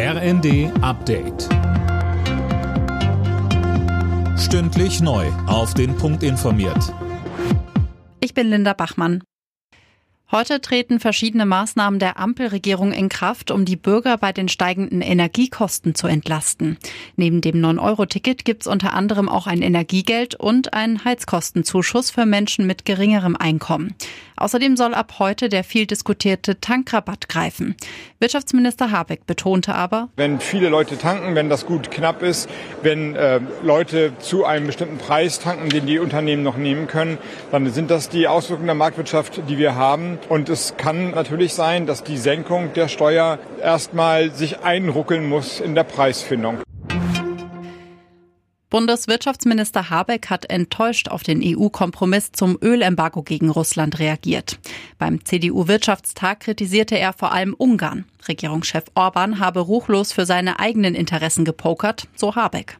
RND Update. Stündlich neu. Auf den Punkt informiert. Ich bin Linda Bachmann. Heute treten verschiedene Maßnahmen der Ampelregierung in Kraft, um die Bürger bei den steigenden Energiekosten zu entlasten. Neben dem 9-Euro-Ticket gibt es unter anderem auch ein Energiegeld und einen Heizkostenzuschuss für Menschen mit geringerem Einkommen. Außerdem soll ab heute der viel diskutierte Tankrabatt greifen. Wirtschaftsminister Habeck betonte aber, wenn viele Leute tanken, wenn das gut knapp ist, wenn äh, Leute zu einem bestimmten Preis tanken, den die Unternehmen noch nehmen können, dann sind das die Auswirkungen der Marktwirtschaft, die wir haben. Und es kann natürlich sein, dass die Senkung der Steuer erstmal sich einruckeln muss in der Preisfindung. Bundeswirtschaftsminister Habeck hat enttäuscht auf den EU-Kompromiss zum Ölembargo gegen Russland reagiert. Beim CDU-Wirtschaftstag kritisierte er vor allem Ungarn. Regierungschef Orban habe ruchlos für seine eigenen Interessen gepokert, so Habeck.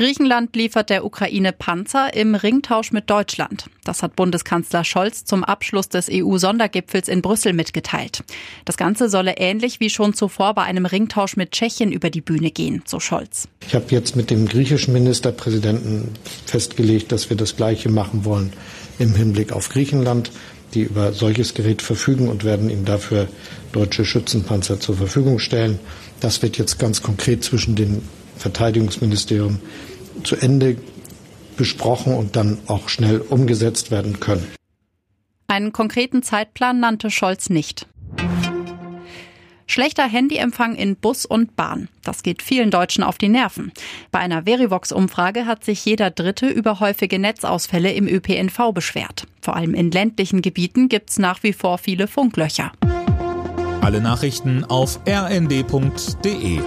Griechenland liefert der Ukraine Panzer im Ringtausch mit Deutschland. Das hat Bundeskanzler Scholz zum Abschluss des EU-Sondergipfels in Brüssel mitgeteilt. Das Ganze solle ähnlich wie schon zuvor bei einem Ringtausch mit Tschechien über die Bühne gehen, so Scholz. Ich habe jetzt mit dem griechischen Ministerpräsidenten festgelegt, dass wir das Gleiche machen wollen im Hinblick auf Griechenland die über solches Gerät verfügen und werden ihm dafür deutsche Schützenpanzer zur Verfügung stellen. Das wird jetzt ganz konkret zwischen den Verteidigungsministerium zu Ende besprochen und dann auch schnell umgesetzt werden können. Einen konkreten Zeitplan nannte Scholz nicht. Schlechter Handyempfang in Bus und Bahn. Das geht vielen Deutschen auf die Nerven. Bei einer Verivox-Umfrage hat sich jeder Dritte über häufige Netzausfälle im ÖPNV beschwert. Vor allem in ländlichen Gebieten gibt es nach wie vor viele Funklöcher. Alle Nachrichten auf rnd.de